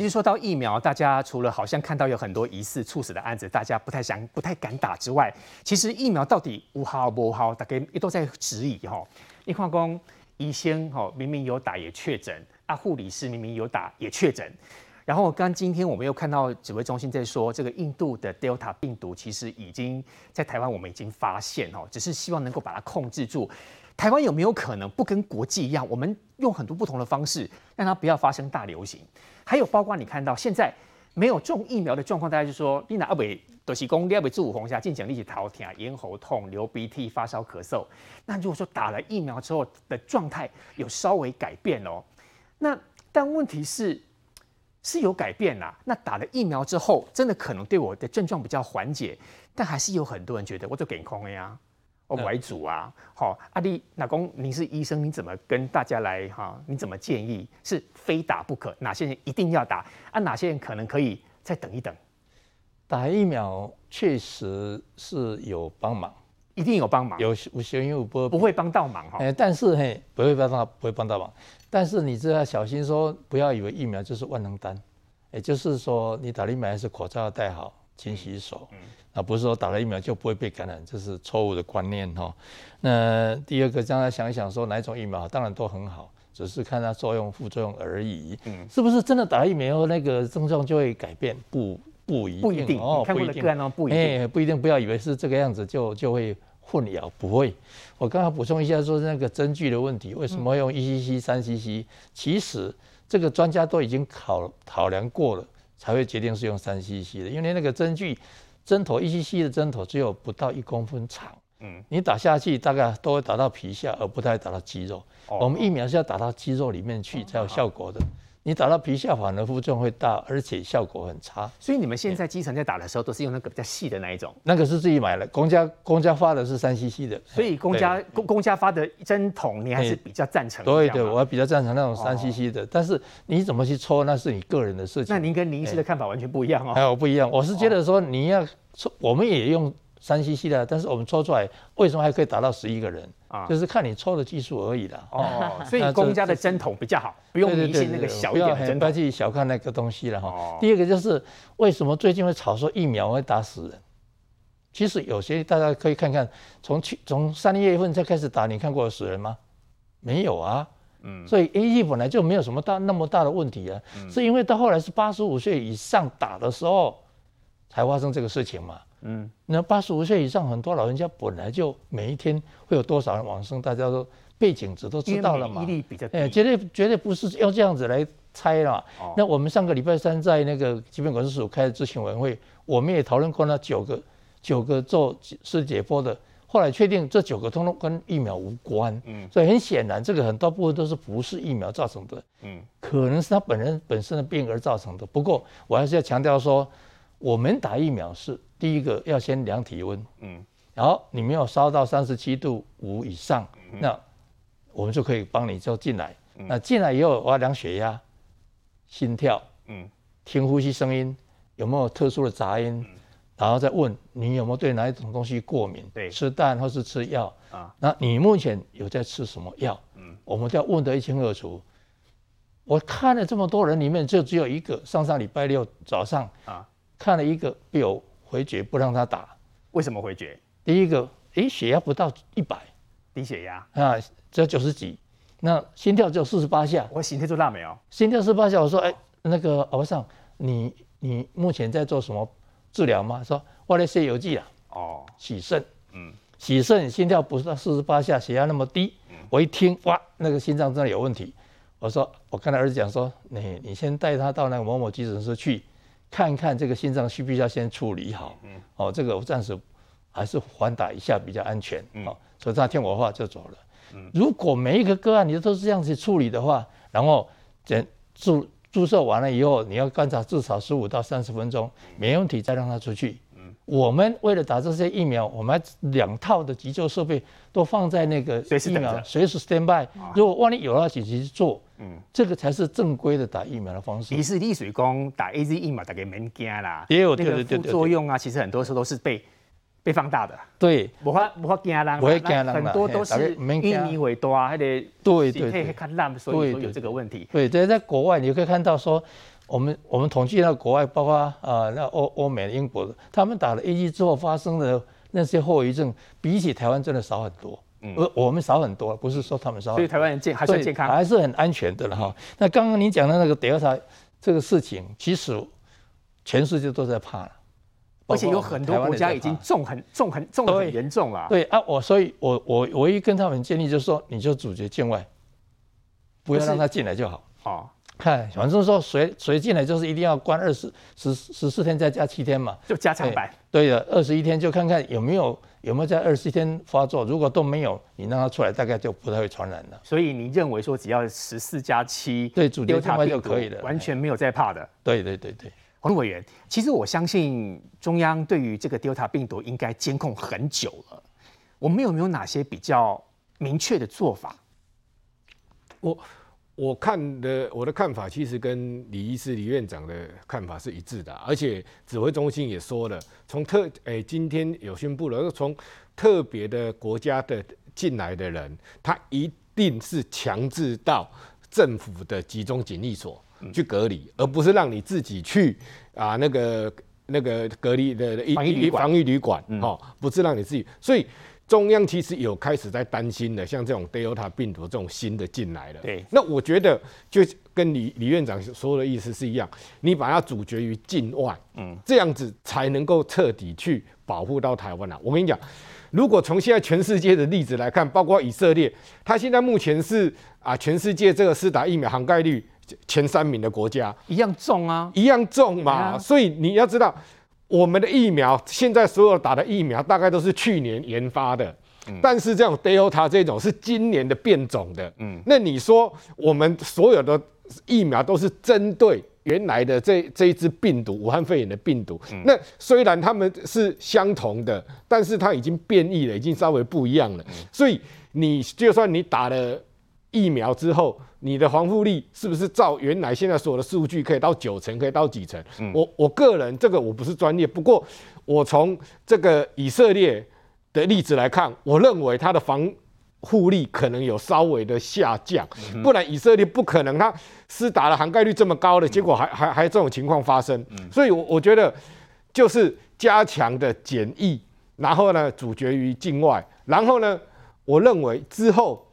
其实说到疫苗，大家除了好像看到有很多疑似猝死的案子，大家不太想、不太敢打之外，其实疫苗到底有效无好，大家都在质疑哈。你看讲医生哈明明有打也确诊，啊护理师明明有打也确诊，然后刚今天我们又看到指挥中心在说，这个印度的 Delta 病毒其实已经在台湾我们已经发现哦，只是希望能够把它控制住。台湾有没有可能不跟国际一样，我们用很多不同的方式让它不要发生大流行？还有包括你看到现在没有种疫苗的状况，大家就说你哪阿伟都是讲你阿伟住五红霞，进讲立即头疼、咽喉痛、流鼻涕、发烧、咳嗽。那如果说打了疫苗之后的状态有稍微改变哦，那但问题是是有改变啦。那打了疫苗之后，真的可能对我的症状比较缓解，但还是有很多人觉得我就给空了呀。为主啊，好，阿弟，老公，你是医生，你怎么跟大家来哈？你怎么建议是非打不可？哪些人一定要打？啊，哪些人可能可以再等一等？打疫苗确实是有帮忙，一定有帮忙，有有些人不不会帮到忙哈。哎，但是嘿，不会帮到不会帮到忙，但是你只要小心说，不要以为疫苗就是万能丹，也就是说，你打疫苗还是口罩要戴好，勤洗手。嗯啊，不是说打了疫苗就不会被感染，这是错误的观念哈。那第二个，将来想一想，说哪一种疫苗当然都很好，只是看它作用副作用而已。嗯，是不是真的打了疫苗后那个症状就会改变？不，不一定。不一定哦，不一定。不一定。哎，不一定，不要以为是这个样子就就会混淆，不会。我刚刚补充一下，说那个针具的问题，为什么用一 cc、三 cc？其实这个专家都已经考考量过了，才会决定是用三 cc 的，因为那个针具。针头一 cc 的针头只有不到一公分长，嗯，你打下去大概都会打到皮下，而不太打到肌肉。哦、我们疫苗是要打到肌肉里面去才有效果的。哦你打到皮下反而副作用会大，而且效果很差。所以你们现在基层在打的时候，都是用那个比较细的那一种。那个是自己买的，公家公家发的是三 cc 的。所以公家公公家发的针筒，你还是比较赞成？对对，我还比较赞成那种三 cc 的。但是你怎么去抽，那是你个人的事情。那您跟林医师的看法完全不一样哦。哎，我不一样，我是觉得说你要抽，我们也用。三 cc 的，但是我们抽出来为什么还可以打到十一个人？啊，就是看你抽的技术而已啦。哦，所以公家的针筒比较好，不用迷信那个小一点的针筒。不要去小看那个东西了哈。第二个就是为什么最近会吵说疫苗会打死人？其实有些大家可以看看，从去从三月份才开始打，你看过死人吗？没有啊。嗯。所以 A E 本来就没有什么大那么大的问题啊，是因为到后来是八十五岁以上打的时候才发生这个事情嘛。嗯，那八十五岁以上很多老人家本来就每一天会有多少人往生，大家都背景值都知道了嘛。比较。哎，绝对绝对不是要这样子来猜啦。哦。那我们上个礼拜三在那个疾病管制署开的咨询委员会，我们也讨论过那九个九个做尸解剖的，后来确定这九个通通跟疫苗无关。嗯。所以很显然，这个很多部分都是不是疫苗造成的。嗯。可能是他本人本身的病而造成的。不过我还是要强调说，我们打疫苗是。第一个要先量体温，嗯，然后你没有烧到三十七度五以上，那我们就可以帮你就进来。那进来以后我要量血压、心跳，嗯，听呼吸声音有没有特殊的杂音，然后再问你有没有对哪一种东西过敏，对，吃蛋或是吃药啊？那你目前有在吃什么药？嗯，我们就要问得一清二楚。我看了这么多人里面，就只有一个上上礼拜六早上啊，看了一个有。回绝不让他打，为什么回绝？第一个，诶，血压不到一百，低血压啊，只有九十几，那心跳只有四十八下。我心跳做大没有？心跳四十八下，我说，哎，那个欧尚，你你目前在做什么治疗吗？说我在写游记啊。哦，洗肾，嗯，洗肾，心跳不到四十八下，血压那么低，我一听，哇，那个心脏真的有问题。我说，我跟他儿子讲说，你你先带他到那个某某急诊室去。看看这个心脏需不需要先处理好？嗯，哦，这个我暂时还是缓打一下比较安全。嗯，所以他听我话就走了。嗯，如果每一个个案你都是这样子处理的话，然后检注注射完了以后，你要观察至少十五到三十分钟，没问题再让他出去。嗯，我们为了打这些疫苗，我们两套的急救设备都放在那个疫苗随时 stand by，如果万一有了紧急做。嗯，这个才是正规的打疫苗的方式。其实你水工打 A Z 疫苗大概免惊啦，也有那个副作用啊，其实很多时候都是被被放大的。对，无法无法惊人，不会惊人，很多都是印尼尾多啊，还得对对对，看烂，所以说有这个问题。对，在在国外你可以看到说，我们我们统计到国外，包括啊、呃、那欧欧美、英国的，他们打了 A G 之后发生的那些后遗症，比起台湾真的少很多。嗯，而我们少很多，不是说他们少很多。所以台湾人健还算健康，还是很安全的了哈。那刚刚您讲的那个德尔塔这个事情，其实全世界都在怕了，而且有很多国家已经重很重很重很严重了。对啊，我所以我我唯一跟他们建议就是说，你就阻绝境外，不要让他进来就好。好。看，反正说谁谁进来就是一定要关二十十十四天再加七天嘛，就加长版。对的，二十一天就看看有没有有没有在二十一天发作，如果都没有，你让他出来大概就不太会传染了。所以你认为说只要十四加七，对，主流境外就可以了，完全没有在怕的。对对对对，黄委员，其实我相信中央对于这个 Delta 病毒应该监控很久了，我们有没有哪些比较明确的做法？我。我看的我的看法，其实跟李医师、李院长的看法是一致的，而且指挥中心也说了，从特诶、欸、今天有宣布了，从特别的国家的进来的人，他一定是强制到政府的集中检疫所去隔离，而不是让你自己去啊那个那个隔离的一防疫旅馆，哦，不是让你自己，所以。中央其实有开始在担心的，像这种 Delta 病毒这种新的进来了。对，那我觉得就跟李李院长说的意思是一样，你把它阻绝于境外，嗯，这样子才能够彻底去保护到台湾啊。我跟你讲，如果从现在全世界的例子来看，包括以色列，它现在目前是啊全世界这个施打疫苗涵盖率前三名的国家，一样重啊，一样重嘛。所以你要知道。我们的疫苗现在所有打的疫苗大概都是去年研发的，嗯、但是这种 Delta 这种是今年的变种的，嗯，那你说我们所有的疫苗都是针对原来的这这一支病毒，武汉肺炎的病毒，嗯、那虽然他们是相同的，但是它已经变异了，已经稍微不一样了，嗯、所以你就算你打了疫苗之后。你的防护力是不是照原来现在所有的数据可以到九成，可以到几成？嗯、我我个人这个我不是专业，不过我从这个以色列的例子来看，我认为它的防护力可能有稍微的下降，嗯、不然以色列不可能它施打的涵盖率这么高的，结果还还还这种情况发生。嗯、所以，我我觉得就是加强的检疫，然后呢，阻绝于境外，然后呢，我认为之后。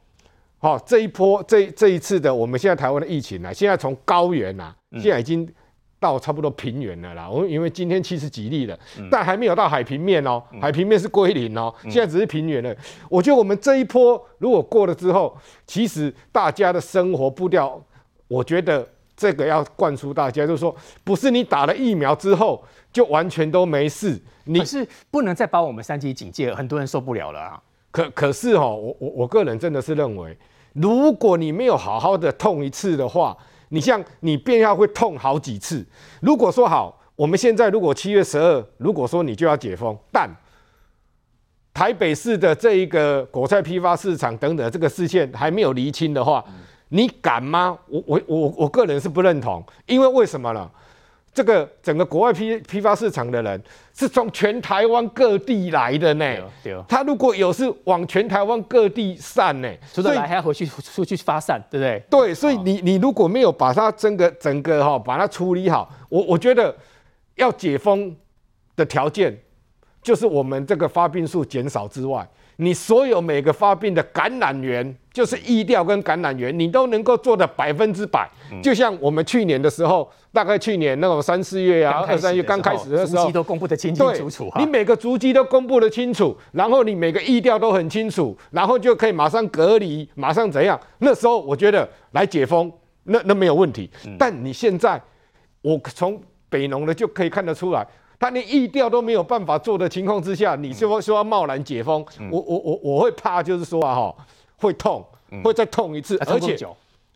好，这一波这这一次的我们现在台湾的疫情呢，现在从高原呐，现在已经到差不多平原了啦。我们因为今天七十几例了，但还没有到海平面哦，海平面是归零哦，现在只是平原了。我觉得我们这一波如果过了之后，其实大家的生活步调，我觉得这个要灌输大家，就是说，不是你打了疫苗之后就完全都没事，你是不能再把我们三级警戒，很多人受不了了啊。可可是哈，我我我个人真的是认为，如果你没有好好的痛一次的话，你像你便要会痛好几次。如果说好，我们现在如果七月十二，如果说你就要解封，但台北市的这一个果菜批发市场等等这个事件还没有厘清的话，你敢吗？我我我我个人是不认同，因为为什么呢？这个整个国外批批发市场的人是从全台湾各地来的呢，他如果有是往全台湾各地散呢，所以来还要回去出去发散，对不对？对，所以你你如果没有把它整个整个哈把它处理好，我我觉得要解封的条件就是我们这个发病数减少之外。你所有每个发病的感染源，就是疫调跟感染源，你都能够做的百分之百。嗯、就像我们去年的时候，大概去年那种三四月啊，二三月刚开始的时候，足迹都公布的清清楚楚。你每个足迹都公布的清楚，然后你每个疫调都很清楚，然后就可以马上隔离，马上怎样？那时候我觉得来解封，那那没有问题。嗯、但你现在，我从北农的就可以看得出来。他连意调都没有办法做的情况之下，你说说要贸然解封，嗯、我我我我会怕，就是说啊哈，会痛，嗯、会再痛一次，啊、而且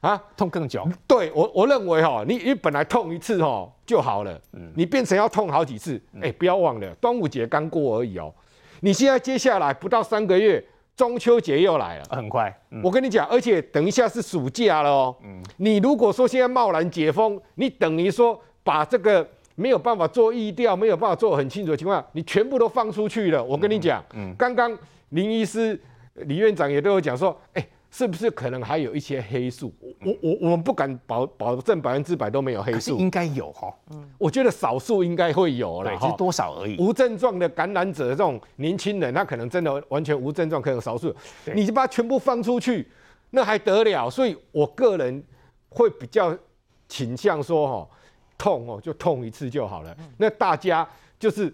啊？痛更久。对我我认为哈，你你本来痛一次哈就好了，嗯、你变成要痛好几次，哎、欸，不要忘了端午节刚过而已哦，你现在接下来不到三个月，中秋节又来了，很快。嗯、我跟你讲，而且等一下是暑假了哦，嗯、你如果说现在贸然解封，你等于说把这个。没有办法做疫调，没有办法做很清楚的情况下，你全部都放出去了。我跟你讲，刚刚林医师、李院长也都有讲说，哎，是不是可能还有一些黑数？我我我们不敢保保证百分之百都没有黑数，应该有哈。嗯，我觉得少数应该会有了，只，是多少而已。无症状的感染者这种年轻人，他可能真的完全无症状，可能少数。你就把它全部放出去，那还得了？所以我个人会比较倾向说，哈，痛哦，就痛一次就好了。那大家就是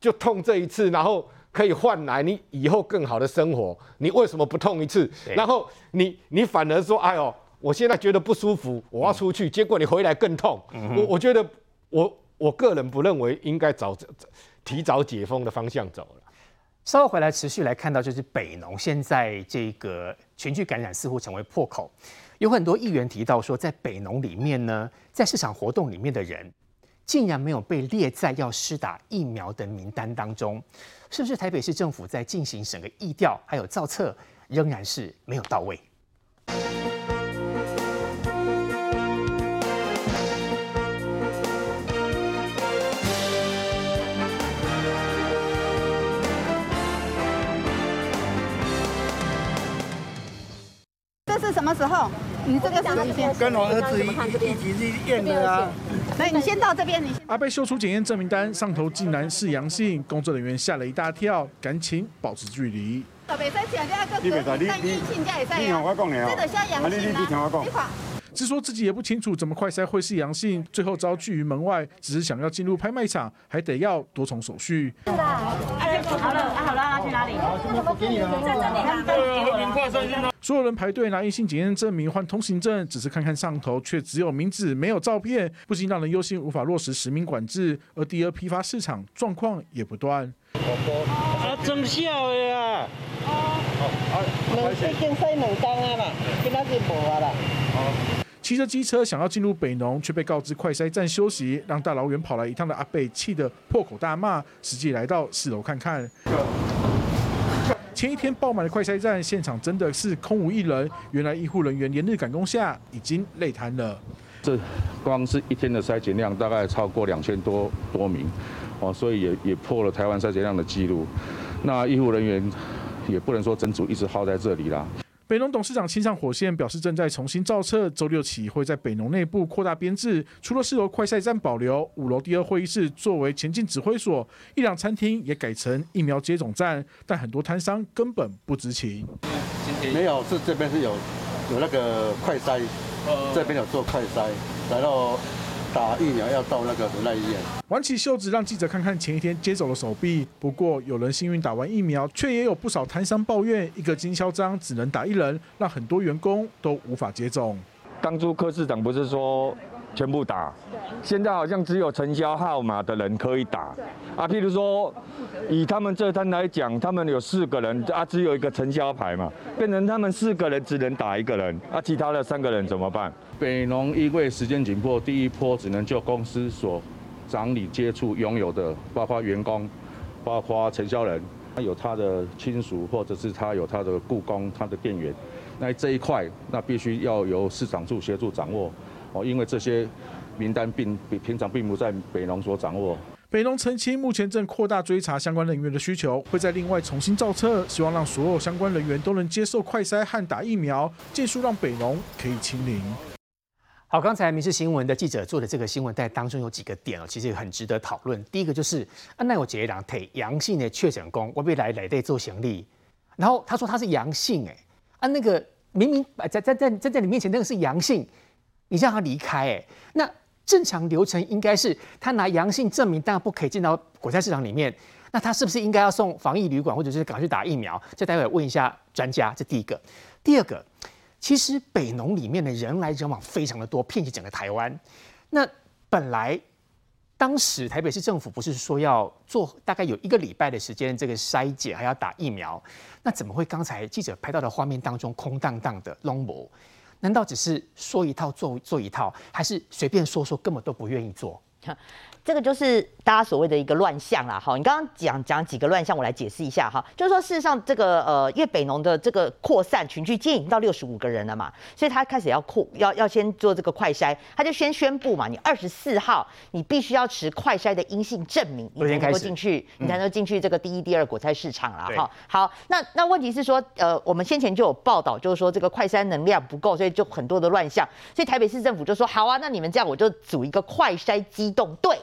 就痛这一次，然后。可以换来你以后更好的生活，你为什么不痛一次？然后你你反而说，哎呦，我现在觉得不舒服，我要出去，结果你回来更痛。我我觉得我我个人不认为应该早提早解封的方向走了。稍后回来持续来看到，就是北农现在这个群聚感染似乎成为破口，有很多议员提到说，在北农里面呢，在市场活动里面的人，竟然没有被列在要施打疫苗的名单当中。是不是台北市政府在进行整个疫调还有造册，仍然是没有到位？这是什么时候？你这个是先跟我儿子一起去验的啊。来，你先到这边。你阿贝秀出检验证明单，上头竟然是阳性，工作人员吓了一大跳，赶紧保持距离。你别在，你你你听我讲的哦。是说自己也不清楚怎么快筛会是阳性，最后遭拒于门外，只是想要进入拍卖场，还得要多重手续。是的，好了，好了，去哪里？所有人排队拿阴性检验证明换通行证，只是看看上头，却只有名字没有照片，不禁让人忧心无法落实实名管制。而第二批发市场状况也不断。啊，真笑呀！啊，两次检筛两单啊嘛，今仔日无啊啦。骑着机车想要进入北农，却被告知快筛站休息，让大老远跑来一趟的阿伯气得破口大骂。实际来到四楼看看。前一天爆满的快筛站现场真的是空无一人，原来医护人员连日赶工下已经累瘫了。这光是一天的筛检量大概超过两千多多名，哦，所以也也破了台湾筛检量的记录。那医护人员也不能说整组一直耗在这里啦。北农董事长亲上火线表示，正在重新造册，周六起会在北农内部扩大编制，除了四楼快筛站保留，五楼第二会议室作为前进指挥所，一两餐厅也改成疫苗接种站，但很多摊商根本不知情。没有，是这边是有有那个快筛，这边有做快筛，然后。打疫苗要到那个仁爱医院。挽起袖子让记者看看前一天接走的手臂。不过有人幸运打完疫苗，却也有不少摊商抱怨，一个经销商只能打一人，让很多员工都无法接种。当初柯市长不是说全部打，现在好像只有承销号码的人可以打。啊，譬如说以他们这摊来讲，他们有四个人啊，只有一个承销牌嘛，变成他们四个人只能打一个人，啊，其他的三个人怎么办？北农因为时间紧迫，第一波只能就公司所掌理接触拥有的，包括员工，包括承销人，他有他的亲属，或者是他有他的雇工、他的店员，那这一块那必须要由市场处协助掌握哦，因为这些名单并比平常并不在北农所掌握。北农澄清，目前正扩大追查相关人员的需求，会再另外重新造册，希望让所有相关人员都能接受快筛和打疫苗，尽速让北农可以清零。好，刚才民事新闻的记者做的这个新闻，在当中有几个点哦，其实很值得讨论。第一个就是，啊，那我杰良体阳性的确诊工，我被来来对做行李，然后他说他是阳性，哎，啊，那个明明在在在在在你面前那个是阳性，你让他离开，哎，那正常流程应该是他拿阳性证明，当然不可以进到果菜市场里面，那他是不是应该要送防疫旅馆，或者是赶快去打疫苗？这待会问一下专家。这第一个，第二个。其实北农里面的人来人往非常的多，遍及整个台湾。那本来当时台北市政府不是说要做大概有一个礼拜的时间，这个筛检还要打疫苗，那怎么会刚才记者拍到的画面当中空荡荡的 l o？难道只是说一套做做一套，还是随便说说根本都不愿意做？这个就是大家所谓的一个乱象啦，好，你刚刚讲讲几个乱象，我来解释一下哈。就是说，事实上，这个呃，因为北农的这个扩散群聚，今天已经到六十五个人了嘛，所以他开始要扩，要要先做这个快筛，他就先宣布嘛，你二十四号你必须要持快筛的阴性证明，你才能够进去，你才能进去这个第一、第二果菜市场了哈。好，那那问题是说，呃，我们先前就有报道，就是说这个快筛能量不够，所以就很多的乱象，所以台北市政府就说，好啊，那你们这样我就组一个快筛机动队。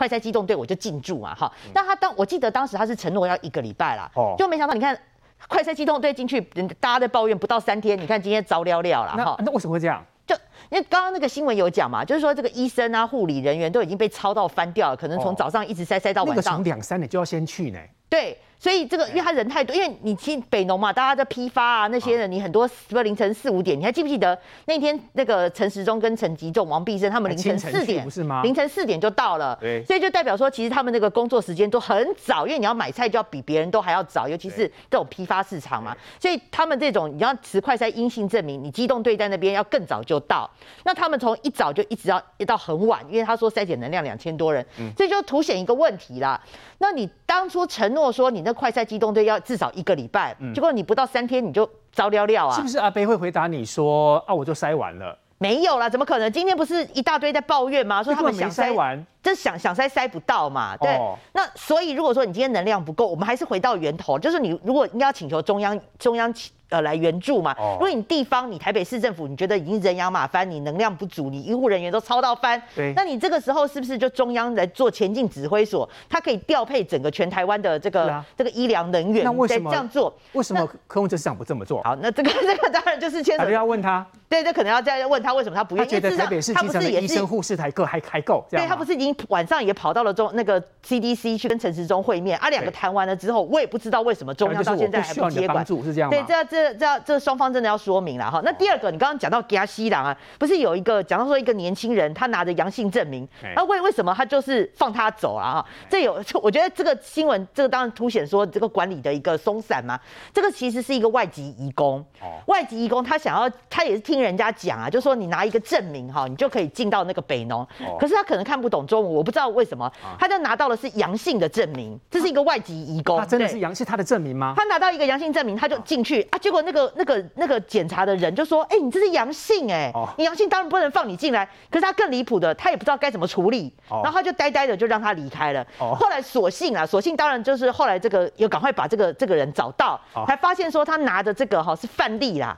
快筛机动队我就进驻嘛，哈，但他当我记得当时他是承诺要一个礼拜啦，哦，就没想到你看快筛机动队进去，大家在抱怨不到三天，你看今天糟了了了，哈，那为什么会这样？就因为刚刚那个新闻有讲嘛，就是说这个医生啊、护理人员都已经被超到翻掉了，可能从早上一直塞塞到晚上，从两三点就要先去呢，对。所以这个，因为他人太多，因为你去北农嘛，大家在批发啊，那些人你很多，什么凌晨四五点，你还记不记得那天那个陈时中跟陈吉仲、王必胜他们凌晨四点，不是吗？凌晨四点就到了，对，所以就代表说，其实他们那个工作时间都很早，因为你要买菜就要比别人都还要早，尤其是这种批发市场嘛，所以他们这种你要持快筛阴性证明，你机动队在那边要更早就到，那他们从一早就一直要一到很晚，因为他说筛检能量两千多人，所以就凸显一个问题啦。那你当初承诺说你那快塞机动队要至少一个礼拜，嗯、结果你不到三天你就糟了了啊？是不是阿贝会回答你说啊，我就塞完了？没有啦，怎么可能？今天不是一大堆在抱怨吗？说他们想塞完，这想想塞塞不到嘛？对。哦、那所以如果说你今天能量不够，我们还是回到源头，就是你如果应该要请求中央中央。呃，来援助嘛。如果你地方，你台北市政府，你觉得已经人仰马翻，你能量不足，你医护人员都超到翻，对，那你这个时候是不是就中央来做前进指挥所？它可以调配整个全台湾的这个、啊、这个医疗能源，那为什么这样做？为什么柯文哲市长不这么做？好，那这个这个当然就是牵扯。要问他。对，这可能要再问他为什么他不愿意。他觉得台北市基层的医生护士台够还还够。对，他不是已经晚上也跑到了中那个 CDC 去跟陈时中会面啊？两个谈完了之后，我也不知道为什么中央到现在还不接管。是这样吗？对，这这这这双。方真的要说明了哈。那第二个，你刚刚讲到加西郎啊，不是有一个讲到说一个年轻人他拿着阳性证明，那为为什么他就是放他走了哈？这有，我觉得这个新闻这个当然凸显说这个管理的一个松散嘛。这个其实是一个外籍移工，外籍移工他想要他也是听人家讲啊，就说你拿一个证明哈，你就可以进到那个北农。可是他可能看不懂中文，我不知道为什么，他就拿到的是阳性的证明，这是一个外籍移工，他真的是阳性他的证明吗？他拿到一个阳性证明，他就进去啊，结果那个那个。那个检查的人就说：“哎、欸，你这是阳性哎、你阳性当然不能放你进来。可是他更离谱的，他也不知道该怎么处理，哦、然后他就呆呆的就让他离开了。哦、后来索性啊，索性当然就是后来这个又赶快把这个这个人找到，哦、还发现说他拿的这个哈是范例啦，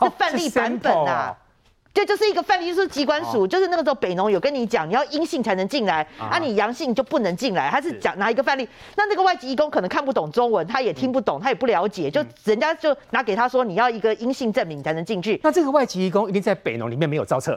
是范例版本啊。”这就是一个范例，就是机关署，哦、就是那个时候北农有跟你讲，你要阴性才能进来，啊，啊你阳性就不能进来。他是讲拿一个范例，那那个外籍义工可能看不懂中文，他也听不懂，嗯、他也不了解，就人家就拿给他说，你要一个阴性证明才能进去。那这个外籍义工一定在北农里面没有造册。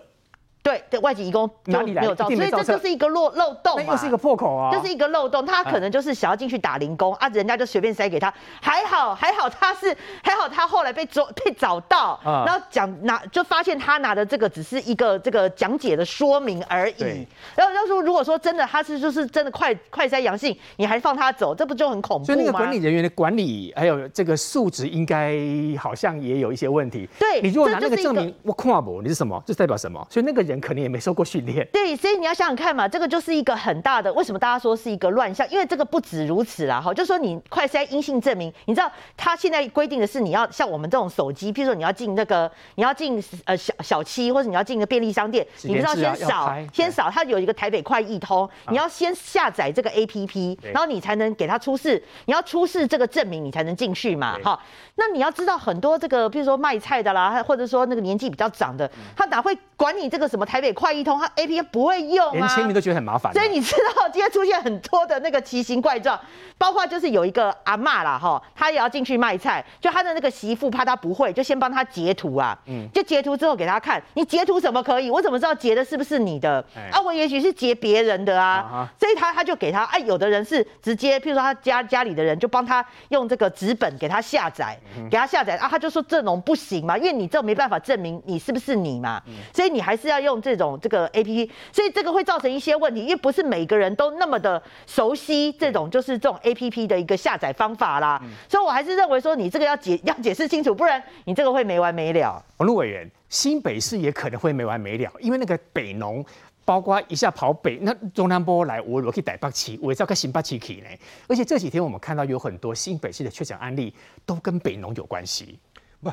对，对外籍移工哪里来？没有照，所以这就是一个漏漏洞嘛，又是一个破口啊，就是一个漏洞。他可能就是想要进去打零工啊，人家就随便塞给他。还好还好，他是还好，他后来被捉被找到，然后讲拿就发现他拿的这个只是一个这个讲解的说明而已。然后要说如果说真的他是就是真的快快筛阳性，你还放他走，这不就很恐怖吗？所以那个管理人员的管理还有这个素质，应该好像也有一些问题。对，你如果拿那个证明，我看不，你是什么？这代表什么？所以那个人可能也没受过训练。对，所以你要想想看嘛，这个就是一个很大的，为什么大家说是一个乱象？因为这个不止如此啦，哈，就说你快筛阴性证明，你知道他现在规定的是你要像我们这种手机，譬如说你要进那个，你要进呃小小七，或者你要进个便利商店，你不知道先扫先扫，它有一个台北快易通，你要先下载这个 APP，然后你才能给他出示，你要出示这个证明，你才能进去嘛，哈。那你要知道很多这个，譬如说卖菜的啦，或者说那个年纪比较长的，他哪会管你这个什么台北快易通？他 A P P 不会用啊，连签名都觉得很麻烦。所以你知道今天出现很多的那个奇形怪状，包括就是有一个阿嬷啦，哈，她也要进去卖菜，就她的那个媳妇怕她不会，就先帮她截图啊，嗯，就截图之后给她看，你截图什么可以？我怎么知道截的是不是你的？啊，我也许是截别人的啊，所以他他就给他，哎，有的人是直接，譬如说他家家里的人就帮他用这个纸本给他下载，给他下载啊，他就说这种不行嘛，因为你这没办法证明你是不是你嘛，所以你还是要用这种这个 A P P。所以这个会造成一些问题，因为不是每个人都那么的熟悉这种就是这种 APP 的一个下载方法啦。嗯、所以我还是认为说你这个要解 要解释清楚，不然你这个会没完没了。网络委员，新北市也可能会没完没了，因为那个北农包括一下跑北，那中南部来我我可以逮北旗，我也知道跟新北旗去呢。而且这几天我们看到有很多新北市的确诊案例都跟北农有关系。不，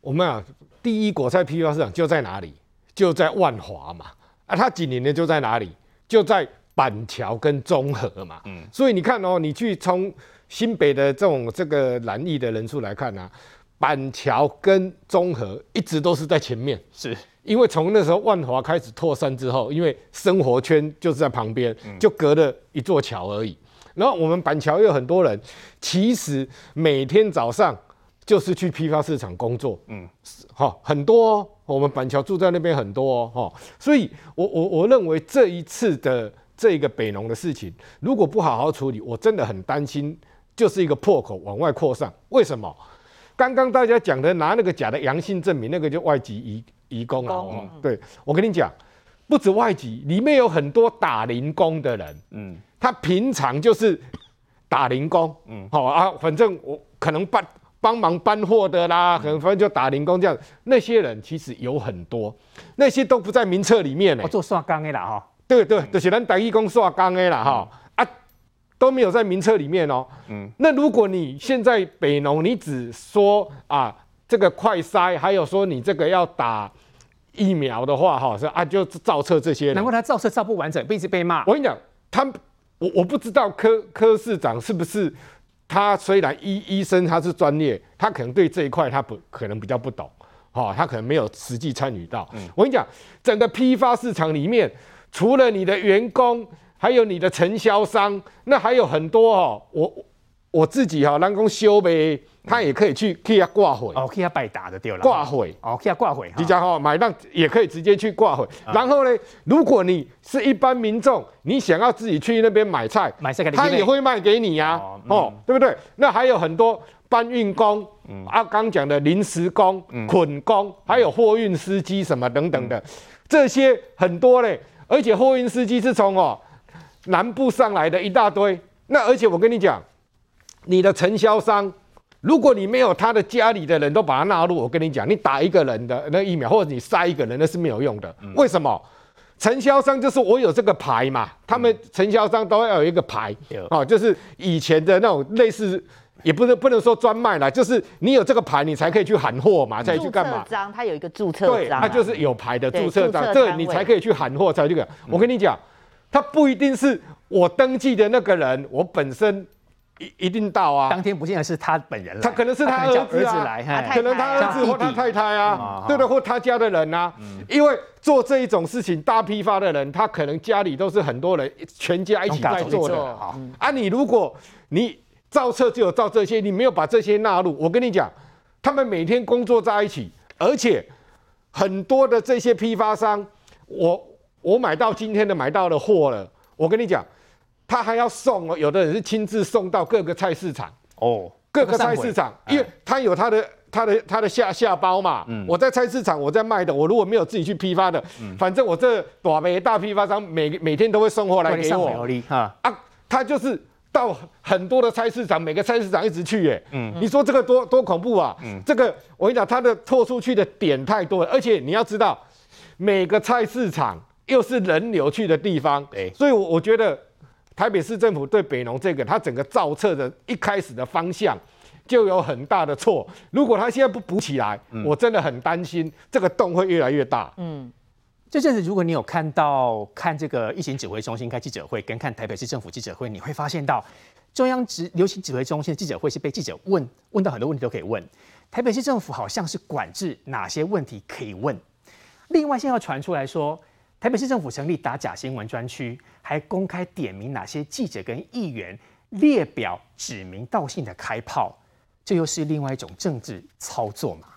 我们啊，第一果菜批发市场就在哪里？就在万华嘛。啊，它紧邻的就在哪里？就在板桥跟中和嘛。嗯。所以你看哦，你去从新北的这种这个染疫的人数来看啊，板桥跟中和一直都是在前面。是。因为从那时候万华开始扩散之后，因为生活圈就是在旁边，就隔了一座桥而已。然后我们板桥有很多人，其实每天早上就是去批发市场工作。嗯，好，很多哦，我们板桥住在那边很多哦，哈。所以我我我认为这一次的这个北农的事情，如果不好好处理，我真的很担心，就是一个破口往外扩散。为什么？刚刚大家讲的拿那个假的阳性证明，那个就外籍移。移工啊，哦、对，我跟你讲，不止外籍，里面有很多打零工的人，嗯，他平常就是打零工，嗯，好啊，反正我可能帮帮忙搬货的啦，可能反正就打零工这样，那些人其实有很多，那些都不在名册里面呢，做刷缸的啦哈，对对，就是咱台义工刷缸的啦哈，啊，都没有在名册里面哦，嗯，那如果你现在北农，你只说啊。这个快筛，还有说你这个要打疫苗的话，哈，是啊，就造册这些。难怪他造册造不完整，一直被骂。我跟你讲，他我我不知道柯柯市长是不是他虽然医医生他是专业，他可能对这一块他不可能比较不懂，哈，他可能没有实际参与到。嗯，我跟你讲，整个批发市场里面，除了你的员工，还有你的承销商，那还有很多哦，我我自己哈，人工修呗。他也可以去替他挂回哦，替他拜打的掉了挂回哦，替他挂回。你讲哈，买档也可以直接去挂回。哦、然后呢，如果你是一般民众，你想要自己去那边买菜，买菜他也会卖给你呀、啊，哦，对不对？那还有很多搬运工，嗯，啊，刚讲的临时工、捆、嗯、工，还有货运司机什么等等的，嗯、这些很多嘞。而且货运司机是从哦南部上来的一大堆。那而且我跟你讲，你的承销商。如果你没有他的家里的人都把他纳入，我跟你讲，你打一个人的那疫苗，或者你杀一个人，那是没有用的。嗯、为什么？承销商就是我有这个牌嘛，他们承销商都要有一个牌，嗯、哦，就是以前的那种类似，也不能不能说专卖啦，就是你有这个牌，你才可以去喊货嘛，才去干嘛？注册章，他有一个注册对，他就是有牌的注册章，这个你才可以去喊货，才这个。嗯、我跟你讲，他不一定是我登记的那个人，我本身。一一定到啊！当天不见得是他本人来，他可能是他儿子来，可能他儿子或他太太啊，对的，或他家的人啊。因为做这一种事情大批发的人，他可能家里都是很多人，全家一起在做的。啊，你如果你造册就有造这些，你没有把这些纳入，我跟你讲，他们每天工作在一起，而且很多的这些批发商，我我买到今天的买到的货了，我跟你讲。他还要送哦，有的人是亲自送到各个菜市场哦，各个菜市场，因为他有他的他的他的下下包嘛。嗯，我在菜市场我在卖的，我如果没有自己去批发的，嗯，反正我这大批大批发商每每天都会送货来给我。啊，他就是到很多的菜市场，每个菜市场一直去耶。嗯，你说这个多多恐怖啊？嗯，这个我跟你讲，他的拓出去的点太多了，而且你要知道，每个菜市场又是人流去的地方，哎，所以我我觉得。台北市政府对北农这个，它整个造册的一开始的方向就有很大的错。如果它现在不补起来，嗯、我真的很担心这个洞会越来越大。嗯，这阵子如果你有看到看这个疫情指挥中心开记者会，跟看台北市政府记者会，你会发现到中央指流行指挥中心的记者会是被记者问问到很多问题都可以问，台北市政府好像是管制哪些问题可以问。另外，现在要传出来说。台北市政府成立打假新闻专区，还公开点名哪些记者跟议员，列表指名道姓的开炮，这又是另外一种政治操作嘛？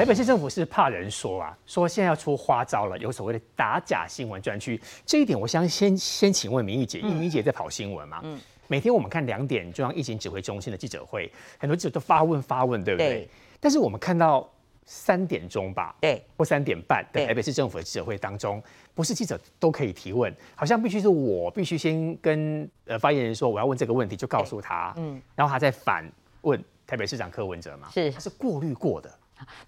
台北市政府是怕人说啊，说现在要出花招了，有所谓的打假新闻专区。这一点，我想先先请问明玉姐，因为明玉姐在跑新闻嘛，嗯，每天我们看两点中央疫情指挥中心的记者会，很多记者都发问发问，对不对？对。但是我们看到三点钟吧，对，或三点半的台北市政府的记者会当中，不是记者都可以提问，好像必须是我必须先跟呃发言人说我要问这个问题，就告诉他，嗯，然后他再反问台北市长柯文哲嘛，是，他是过滤过的。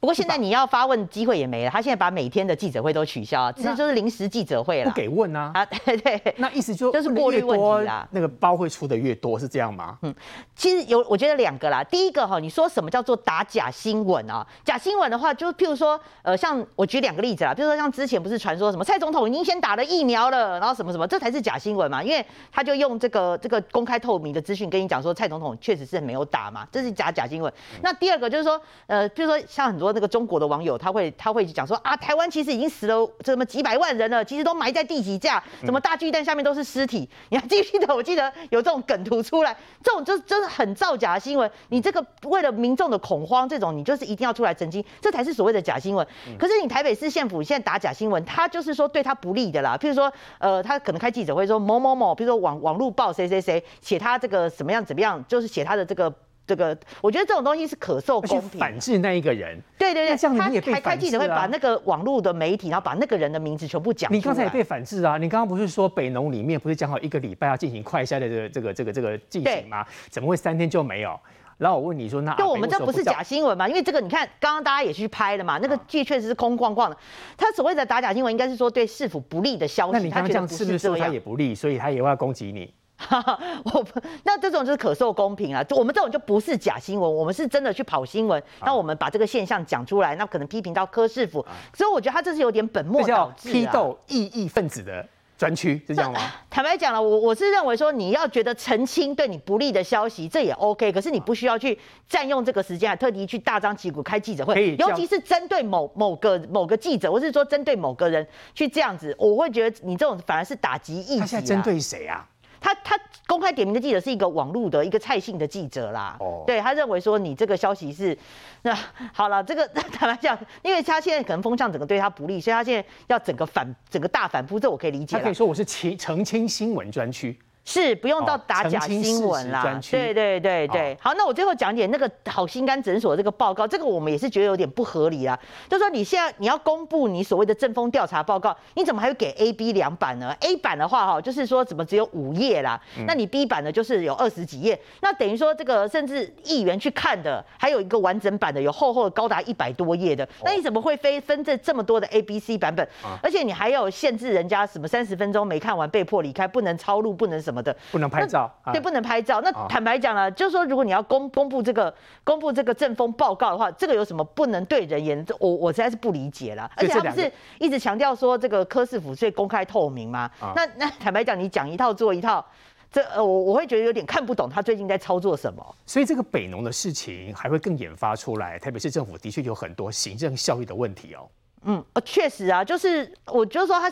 不过现在你要发问机会也没了，他现在把每天的记者会都取消，这就是临时记者会了，不给问啊啊，对对，那意思就 就是过滤问题啦，那个包会出的越多是这样吗？嗯，其实有我觉得两个啦，第一个哈，你说什么叫做打假新闻啊？假新闻的话，就譬如说，呃，像我举两个例子啦，比如说像之前不是传说什么蔡总统已经先打了疫苗了，然后什么什么，这才是假新闻嘛，因为他就用这个这个公开透明的资讯跟你讲说蔡总统确实是没有打嘛，这是假假新闻。那第二个就是说，呃，比如说像很多那个中国的网友他会他会讲说啊，台湾其实已经死了这么几百万人了，其实都埋在地底下，什么大巨蛋下面都是尸体。你还记不记得？我记得有这种梗图出来，这种就是真的很造假的新闻。你这个为了民众的恐慌，这种你就是一定要出来澄清，这才是所谓的假新闻。可是你台北市县府现在打假新闻，他就是说对他不利的啦。譬如说，呃，他可能开记者会说某某某，比如说网网络报谁谁谁写他这个什么样怎么样，就是写他的这个。这个我觉得这种东西是可受公平，反制那一个人，对对对，这样你也被反制记者会把那个网络的媒体，然后把那个人的名字全部讲。你刚才也被反制啊！你刚刚不是说北农里面不是讲好一个礼拜要进行快筛的这个这个这个这个进行吗？怎么会三天就没有？然后我问你说，那就我们这不是假新闻嘛？因为这个你看，刚刚大家也去拍了嘛，那个剧确实是空旷旷的。他所谓的打假新闻，应该是说对市府不利的消息。那你刚刚这样是不是说他也不利，所以他也要攻击你？我不，那这种就是可受公平啊！就我们这种就不是假新闻，我们是真的去跑新闻。那我们把这个现象讲出来，那可能批评到柯市府，所以我觉得他这是有点本末倒置啊。批斗异议分子的专区是这样吗？坦白讲了，我我是认为说，你要觉得澄清对你不利的消息，这也 OK。可是你不需要去占用这个时间，还特地去大张旗鼓开记者会，尤其是针对某某个某个记者，或是说针对某个人去这样子，我会觉得你这种反而是打击异己。他现在针对谁啊？他他公开点名的记者是一个网络的一个蔡姓的记者啦，哦，对他认为说你这个消息是，那好了，这个 坦白讲，因为他现在可能风向整个对他不利，所以他现在要整个反整个大反扑，这我可以理解。他可以说我是澄澄清新闻专区。是不用到打假新闻啦，哦、对对对对。哦、好，那我最后讲点那个好心肝诊所这个报告，这个我们也是觉得有点不合理啦。就是说你现在你要公布你所谓的政风调查报告，你怎么还会给 A、B 两版呢？A 版的话哈，就是说怎么只有五页啦，嗯、那你 B 版的就是有二十几页，那等于说这个甚至议员去看的，还有一个完整版的，有厚厚的高达一百多页的，那你怎么会非分这这么多的 A、B、C 版本？哦、而且你还要限制人家什么三十分钟没看完被迫离开，不能抄录，不能什么的，不能拍照，对，不能拍照。那坦白讲了，就是说，如果你要公公布这个公布这个政风报告的话，这个有什么不能对人言？我我实在是不理解了。而且他不是一直强调说这个科市府最公开透明吗？那那坦白讲，你讲一套做一套，这呃我我会觉得有点看不懂他最近在操作什么。所以这个北农的事情还会更研发出来，台北市政府的确有很多行政效益的问题哦。嗯，呃，确实啊，就是我就是说他，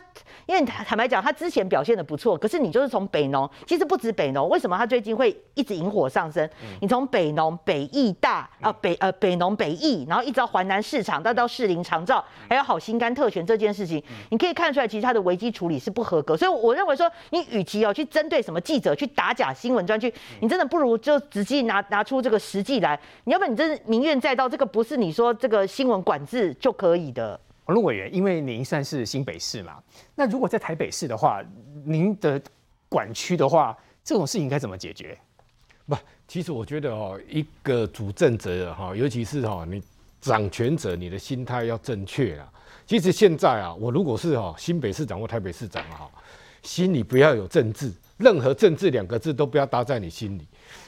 因为坦白讲，他之前表现的不错，可是你就是从北农，其实不止北农，为什么他最近会一直引火上身？嗯、你从北农、北艺大啊，北呃北农、北艺，然后一直到环南市场，再到士林长照，还有好心肝特权这件事情，你可以看出来，其实他的危机处理是不合格。所以我认为说，你与其哦去针对什么记者去打假新闻专区，你真的不如就直接拿拿出这个实际来。你要不然你真是民怨载道，这个不是你说这个新闻管制就可以的。网络委员，因为您算是新北市嘛，那如果在台北市的话，您的管区的话，这种事情该怎么解决？不，其实我觉得哦，一个主政者哈，尤其是哈，你掌权者，你的心态要正确啊。其实现在啊，我如果是哈新北市长或台北市长哈，心里不要有政治，任何政治两个字都不要搭在你心里，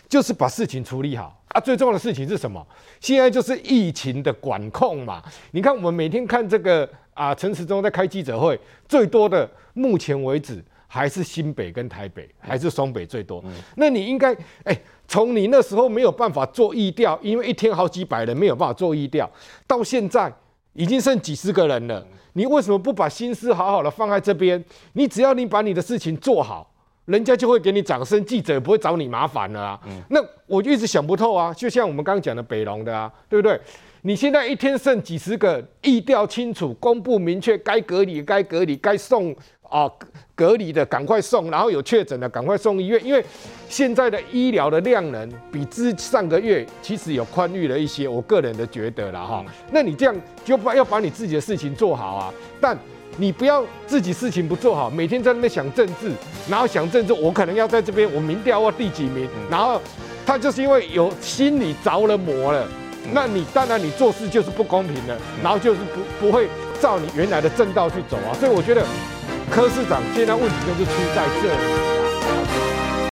就是把事情处理好。啊，最重要的事情是什么？现在就是疫情的管控嘛。你看，我们每天看这个啊，陈时中在开记者会，最多的目前为止还是新北跟台北，还是双北最多。嗯、那你应该，哎、欸，从你那时候没有办法做疫调，因为一天好几百人没有办法做疫调，到现在已经剩几十个人了。你为什么不把心思好好的放在这边？你只要你把你的事情做好。人家就会给你掌声，记者也不会找你麻烦了啊。嗯、那我就一直想不透啊，就像我们刚刚讲的北龙的啊，对不对？你现在一天剩几十个，意调清楚，公布明确，该隔离该隔离，该送啊隔离的赶快送，然后有确诊的赶快送医院，因为现在的医疗的量能比之上个月其实有宽裕了一些，我个人的觉得了哈。那你这样就把要把你自己的事情做好啊，但你不要自己事情不做好，每天在那边想政治，然后想政治，我可能要在这边我民调或第几名，然后他就是因为有心里着了魔了，那你当然你做事就是不公平的，然后就是不不会照你原来的正道去走啊，所以我觉得。柯市长现在问题就是出在这里。